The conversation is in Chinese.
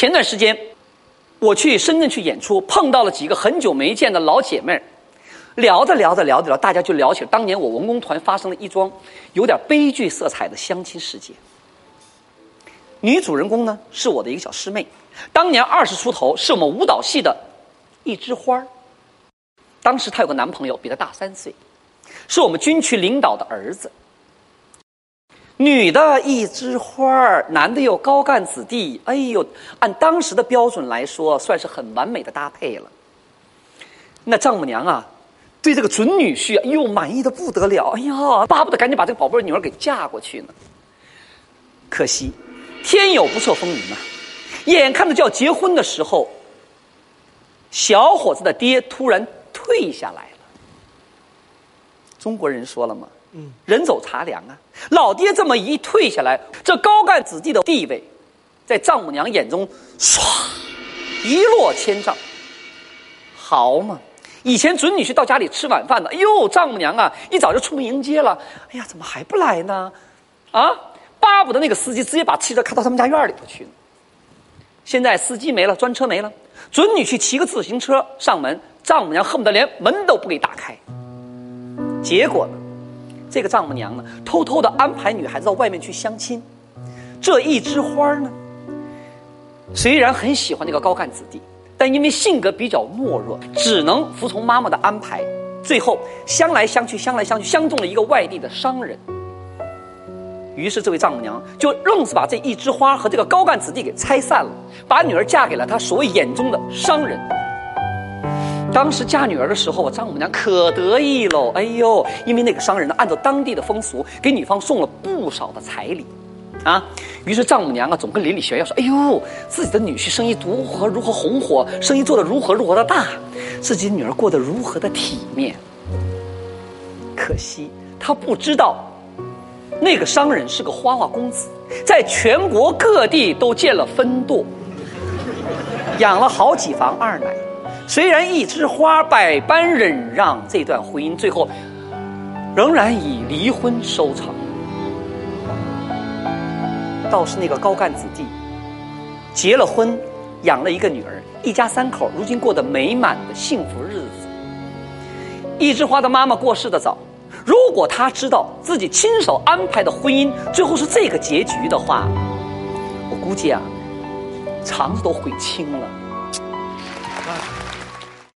前段时间我去深圳去演出，碰到了几个很久没见的老姐妹，聊着聊着聊着聊，大家就聊起了当年我文工团发生了一桩有点悲剧色彩的相亲事件。女主人公呢是我的一个小师妹，当年二十出头，是我们舞蹈系的一枝花。当时她有个男朋友，比她大三岁，是我们军区领导的儿子。女的一枝花儿，男的又高干子弟，哎呦，按当时的标准来说，算是很完美的搭配了。那丈母娘啊，对这个准女婿，哎呦，满意的不得了，哎呀，巴不得赶紧把这个宝贝女儿给嫁过去呢。可惜，天有不测风云呐，眼看着就要结婚的时候，小伙子的爹突然退下来。中国人说了嘛，嗯，人走茶凉啊。老爹这么一退下来，这高干子弟的地位，在丈母娘眼中，唰，一落千丈。好嘛，以前准女婿到家里吃晚饭的，哎呦，丈母娘啊，一早就出门迎接了。哎呀，怎么还不来呢？啊，巴不得那个司机直接把汽车开到他们家院里头去呢。现在司机没了，专车没了，准女婿骑个自行车上门，丈母娘恨不得连门都不给打开。结果呢？这个丈母娘呢，偷偷的安排女孩子到外面去相亲。这一枝花呢，虽然很喜欢那个高干子弟，但因为性格比较懦弱，只能服从妈妈的安排。最后相来相去，相来相去，相中了一个外地的商人。于是这位丈母娘就愣是把这一枝花和这个高干子弟给拆散了，把女儿嫁给了他所谓眼中的商人。当时嫁女儿的时候，我丈母娘可得意喽！哎呦，因为那个商人呢，按照当地的风俗，给女方送了不少的彩礼，啊，于是丈母娘啊，总跟邻里炫耀说：“哎呦，自己的女婿生意如何如何红火，生意做得如何如何的大，自己女儿过得如何的体面。”可惜他不知道，那个商人是个花花公子，在全国各地都建了分舵，养了好几房二奶。虽然一枝花百般忍让，这段婚姻最后仍然以离婚收场。倒是那个高干子弟，结了婚，养了一个女儿，一家三口如今过得美满的幸福日子。一枝花的妈妈过世的早，如果她知道自己亲手安排的婚姻最后是这个结局的话，我估计啊，肠子都悔青了。 감사합니다.